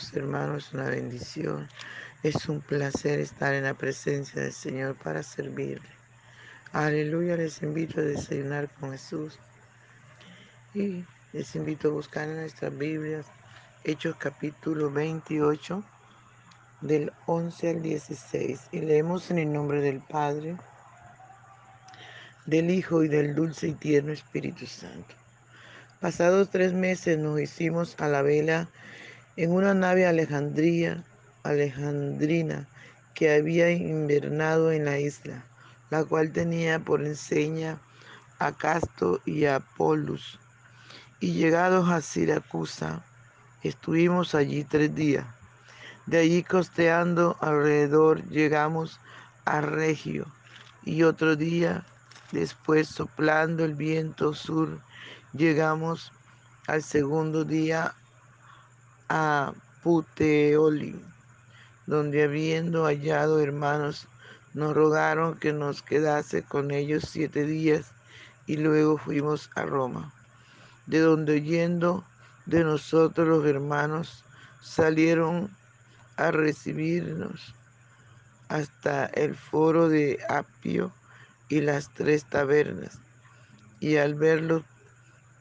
amados hermanos, una bendición. Es un placer estar en la presencia del Señor para servirle. Aleluya, les invito a desayunar con Jesús. Y les invito a buscar en nuestras Biblias Hechos capítulo 28 del 11 al 16. Y leemos en el nombre del Padre, del Hijo y del dulce y tierno Espíritu Santo. Pasados tres meses nos hicimos a la vela en una nave alejandría, alejandrina que había invernado en la isla, la cual tenía por enseña a Casto y a Polus. Y llegados a Siracusa, estuvimos allí tres días. De allí costeando alrededor llegamos a Regio y otro día después soplando el viento sur llegamos al segundo día a Puteoli, donde habiendo hallado hermanos, nos rogaron que nos quedase con ellos siete días y luego fuimos a Roma, de donde oyendo de nosotros los hermanos salieron a recibirnos hasta el foro de Apio y las tres tabernas, y al verlos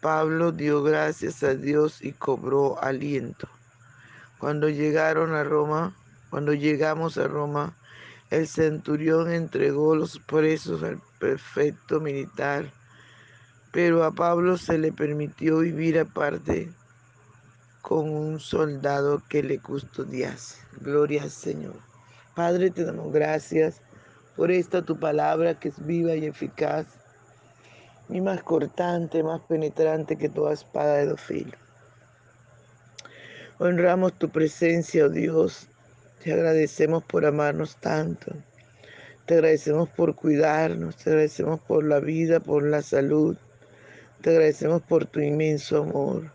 Pablo dio gracias a Dios y cobró aliento. Cuando llegaron a Roma, cuando llegamos a Roma, el centurión entregó los presos al prefecto militar, pero a Pablo se le permitió vivir aparte con un soldado que le custodiase. Gloria al Señor. Padre, te damos gracias por esta tu palabra que es viva y eficaz y más cortante, más penetrante que toda espada de dos filos. Honramos tu presencia, oh Dios. Te agradecemos por amarnos tanto. Te agradecemos por cuidarnos. Te agradecemos por la vida, por la salud. Te agradecemos por tu inmenso amor.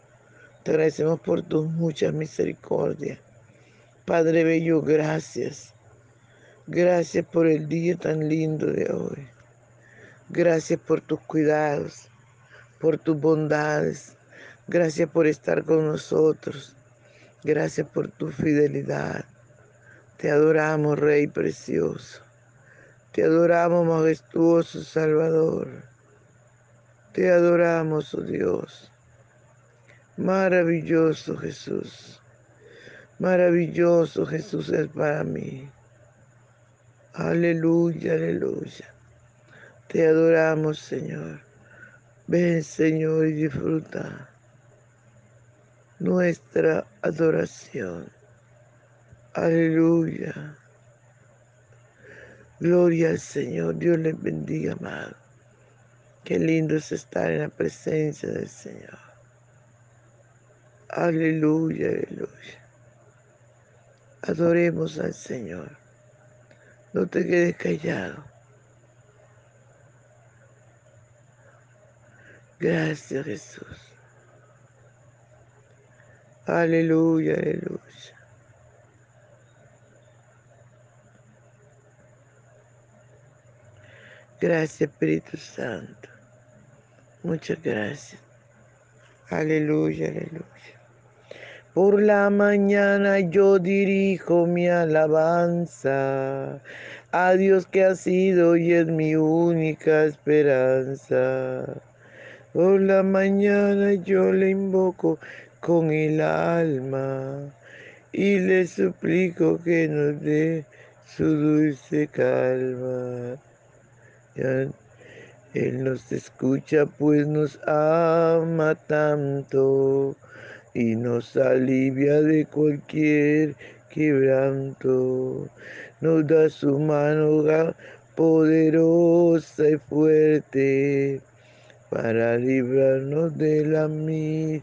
Te agradecemos por tus muchas misericordias. Padre Bello, gracias. Gracias por el día tan lindo de hoy. Gracias por tus cuidados, por tus bondades. Gracias por estar con nosotros. Gracias por tu fidelidad. Te adoramos, Rey precioso. Te adoramos, majestuoso Salvador. Te adoramos, oh Dios. Maravilloso Jesús. Maravilloso Jesús es para mí. Aleluya, aleluya. Te adoramos, Señor. Ven, Señor, y disfruta nuestra adoración. Aleluya. Gloria al Señor. Dios les bendiga, amado. Qué lindo es estar en la presencia del Señor. Aleluya, aleluya. Adoremos al Señor. No te quedes callado. Gracias Jesús. Aleluya, aleluya. Gracias Espíritu Santo. Muchas gracias. Aleluya, aleluya. Por la mañana yo dirijo mi alabanza a Dios que ha sido y es mi única esperanza. Por la mañana yo le invoco con el alma y le suplico que nos dé su dulce calma. él nos escucha pues nos ama tanto y nos alivia de cualquier quebranto. Nos da su mano poderosa y fuerte para librarnos de la misma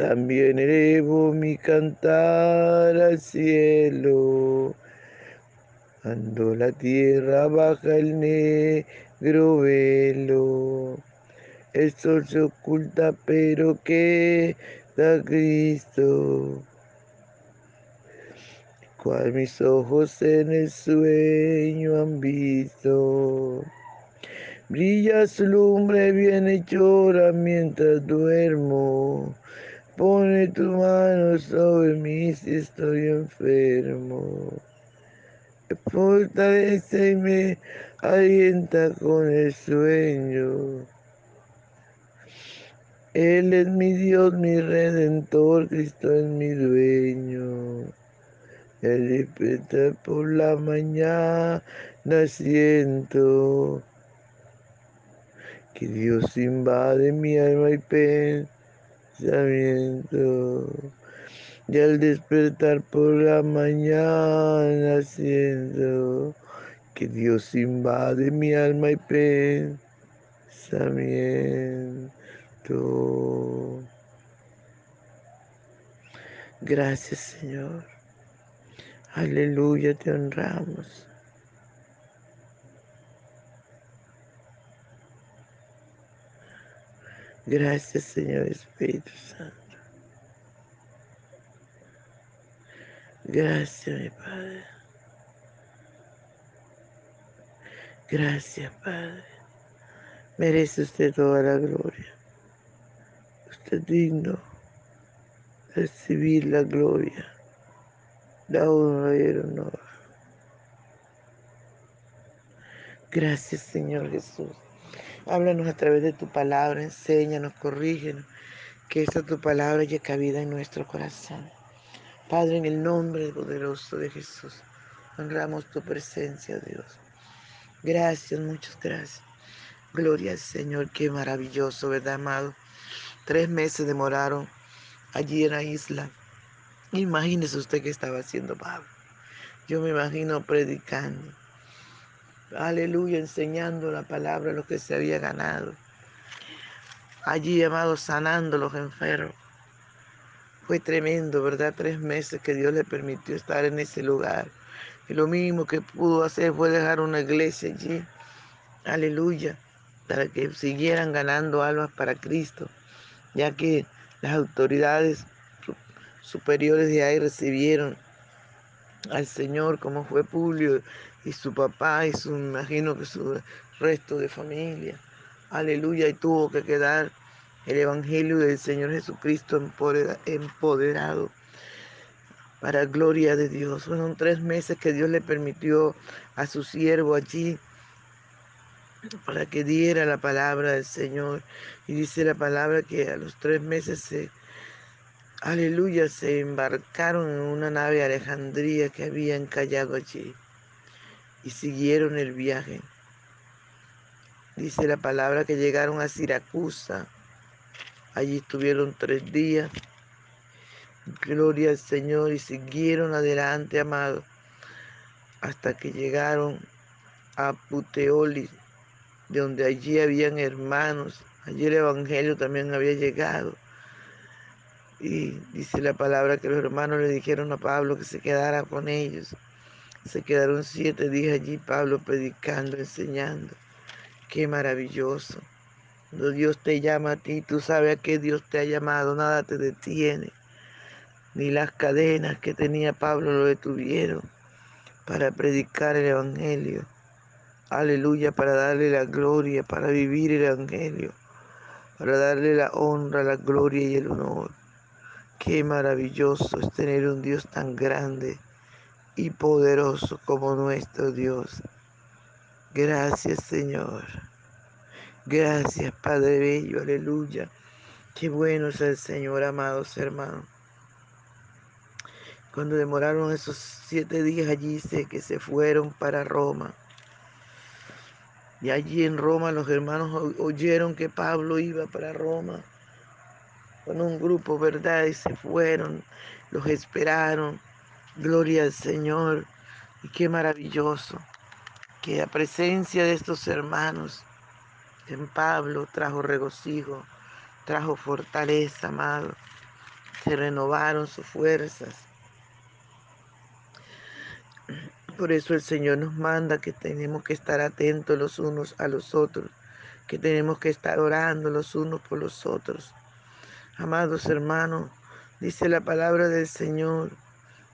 También elevo mi cantar al cielo, Ando la tierra baja el negro velo. El sol se oculta, pero queda Cristo. Cual mis ojos en el sueño han visto. Brilla su lumbre bien llora mientras duermo. Pone tu mano sobre mí si estoy enfermo. Fortalece y me alienta con el sueño. Él es mi Dios, mi redentor, Cristo es mi dueño. El despertar por la mañana siento que Dios invade mi alma y pensamiento. Y al despertar por la mañana siento que Dios invade mi alma y pensamiento. Gracias Señor. Aleluya, te honramos. Gracias Señor Espíritu Santo. Gracias, mi Padre. Gracias, Padre. Merece usted toda la gloria. Usted es digno de recibir la gloria, la honra y el honor. Gracias, Señor Jesús. Háblanos a través de tu palabra, enséñanos, corrígenos, que esta tu palabra haya cabida en nuestro corazón. Padre, en el nombre poderoso de Jesús, honramos tu presencia, Dios. Gracias, muchas gracias. Gloria al Señor, qué maravilloso, ¿verdad, amado? Tres meses demoraron allí en la isla. Imagínese usted qué estaba haciendo Pablo. Yo me imagino predicando. Aleluya, enseñando la palabra, lo que se había ganado. Allí, amado, sanando los enfermos. Fue tremendo, ¿verdad? Tres meses que Dios le permitió estar en ese lugar. Y lo mismo que pudo hacer fue dejar una iglesia allí. Aleluya. Para que siguieran ganando almas para Cristo. Ya que las autoridades superiores de ahí recibieron al Señor como fue Publio y su papá y su, imagino que su resto de familia. Aleluya. Y tuvo que quedar el Evangelio del Señor Jesucristo empoderado para gloria de Dios. Fueron tres meses que Dios le permitió a su siervo allí para que diera la palabra del Señor. Y dice la palabra que a los tres meses se, aleluya, se embarcaron en una nave Alejandría que había encallado allí y siguieron el viaje. Dice la palabra que llegaron a Siracusa Allí estuvieron tres días. Gloria al Señor y siguieron adelante, amado, hasta que llegaron a Puteoli, de donde allí habían hermanos. Allí el Evangelio también había llegado. Y dice la palabra que los hermanos le dijeron a Pablo que se quedara con ellos. Se quedaron siete días allí Pablo predicando, enseñando. Qué maravilloso. Cuando Dios te llama a ti, tú sabes a qué Dios te ha llamado, nada te detiene. Ni las cadenas que tenía Pablo lo detuvieron para predicar el Evangelio. Aleluya, para darle la gloria, para vivir el Evangelio, para darle la honra, la gloria y el honor. Qué maravilloso es tener un Dios tan grande y poderoso como nuestro Dios. Gracias Señor. Gracias, Padre Bello, aleluya. Qué bueno es el Señor, amados hermanos. Cuando demoraron esos siete días allí, sé que se fueron para Roma. Y allí en Roma los hermanos oyeron que Pablo iba para Roma con un grupo, ¿verdad? Y se fueron, los esperaron. Gloria al Señor. Y qué maravilloso que la presencia de estos hermanos en Pablo trajo regocijo, trajo fortaleza, amado. Se renovaron sus fuerzas Por eso el Señor nos manda que tenemos que estar atentos los unos a los otros, que tenemos que estar orando los unos por los otros. Amados hermanos, dice la palabra del Señor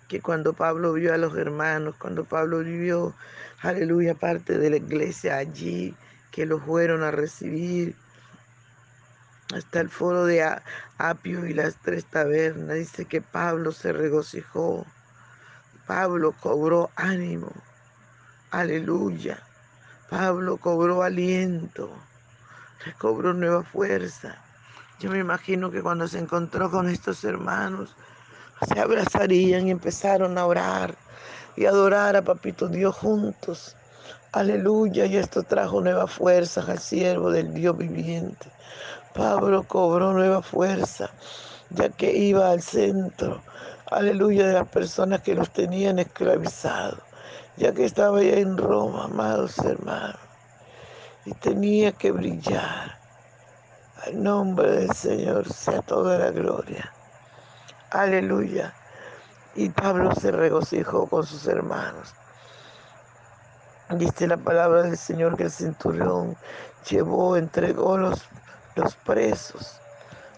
que cuando Pablo vio a los hermanos, cuando Pablo vivió, aleluya, parte de la iglesia allí, que lo fueron a recibir, hasta el foro de Apio y las tres tabernas, dice que Pablo se regocijó, Pablo cobró ánimo, aleluya, Pablo cobró aliento, recobró nueva fuerza. Yo me imagino que cuando se encontró con estos hermanos, se abrazarían y empezaron a orar y adorar a Papito Dios juntos. Aleluya, y esto trajo nueva fuerza al siervo del Dios viviente. Pablo cobró nueva fuerza, ya que iba al centro, aleluya, de las personas que los tenían esclavizados, ya que estaba ya en Roma, amados hermanos, y tenía que brillar. Al nombre del Señor sea toda la gloria. Aleluya. Y Pablo se regocijó con sus hermanos. Dice la palabra del Señor que el centurión llevó, entregó los, los presos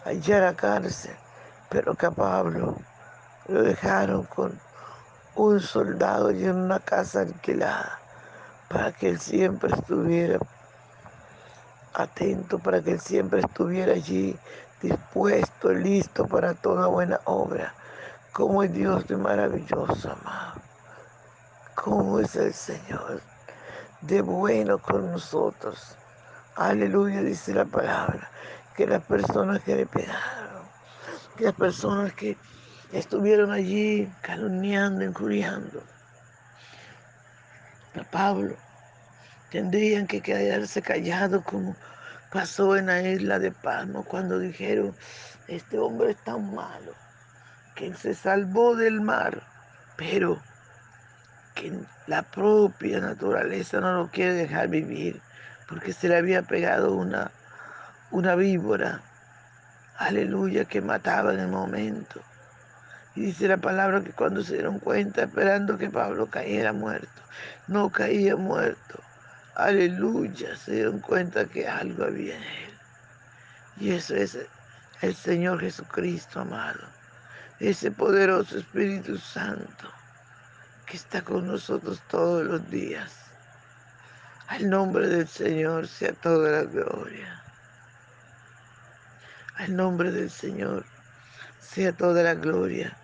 allá a la cárcel, pero que a Pablo lo dejaron con un soldado y en una casa alquilada para que él siempre estuviera atento, para que él siempre estuviera allí dispuesto, listo para toda buena obra. Como es Dios de maravilloso, amado. Como es el Señor de bueno con nosotros. Aleluya, dice la palabra. Que las personas que le pegaron, que las personas que estuvieron allí calumniando, injuriando a Pablo, tendrían que quedarse callados como pasó en la isla de Palmo cuando dijeron, este hombre es tan malo, que se salvó del mar, pero que la propia naturaleza no lo quiere dejar vivir, porque se le había pegado una, una víbora, aleluya, que mataba en el momento. Y dice la palabra que cuando se dieron cuenta, esperando que Pablo cayera muerto, no caía muerto, aleluya, se dieron cuenta que algo había en él. Y eso es el Señor Jesucristo, amado. Ese poderoso Espíritu Santo que está con nosotros todos los días. Al nombre del Señor sea toda la gloria. Al nombre del Señor sea toda la gloria.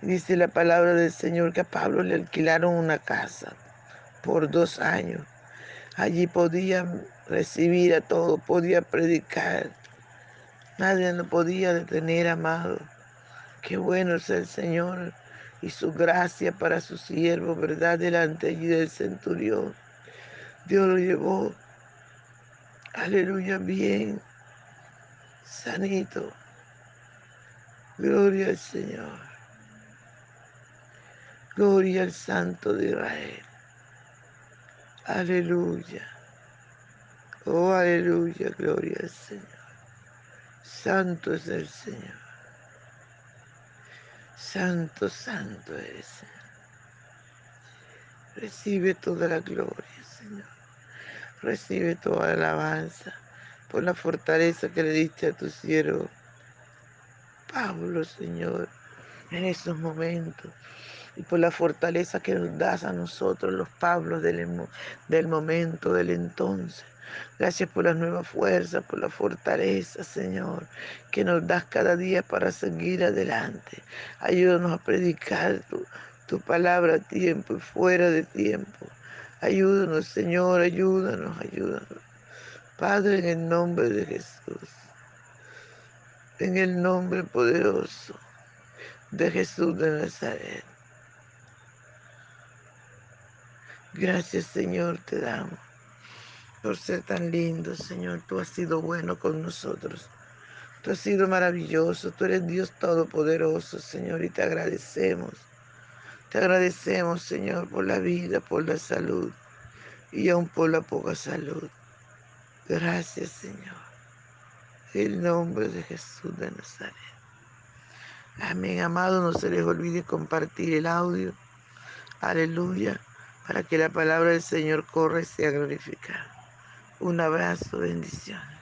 Dice la palabra del Señor que a Pablo le alquilaron una casa por dos años Allí podía recibir a todo, podía predicar. Nadie lo podía detener, amado. Qué bueno es el Señor y su gracia para su siervo, ¿verdad? Delante allí del centurión. Dios lo llevó, aleluya, bien, sanito. Gloria al Señor. Gloria al Santo de Israel. Aleluya. Oh, aleluya, gloria al Señor. Santo es el Señor. Santo, santo es. Recibe toda la gloria, Señor. Recibe toda la alabanza por la fortaleza que le diste a tu siervo. Pablo, Señor, en esos momentos y por la fortaleza que nos das a nosotros, los Pablos del, del momento, del entonces. Gracias por las nuevas fuerzas, por la fortaleza, Señor, que nos das cada día para seguir adelante. Ayúdanos a predicar tu, tu palabra a tiempo y fuera de tiempo. Ayúdanos, Señor, ayúdanos, ayúdanos. Padre, en el nombre de Jesús, en el nombre poderoso de Jesús de Nazaret. Gracias Señor te damos por ser tan lindo, Señor. Tú has sido bueno con nosotros. Tú has sido maravilloso. Tú eres Dios todopoderoso, Señor, y te agradecemos. Te agradecemos, Señor, por la vida, por la salud y aún por la poca salud. Gracias, Señor. En el nombre de Jesús de Nazaret. Amén, amado. No se les olvide compartir el audio. Aleluya para que la palabra del Señor corra y sea glorificada. Un abrazo, bendiciones.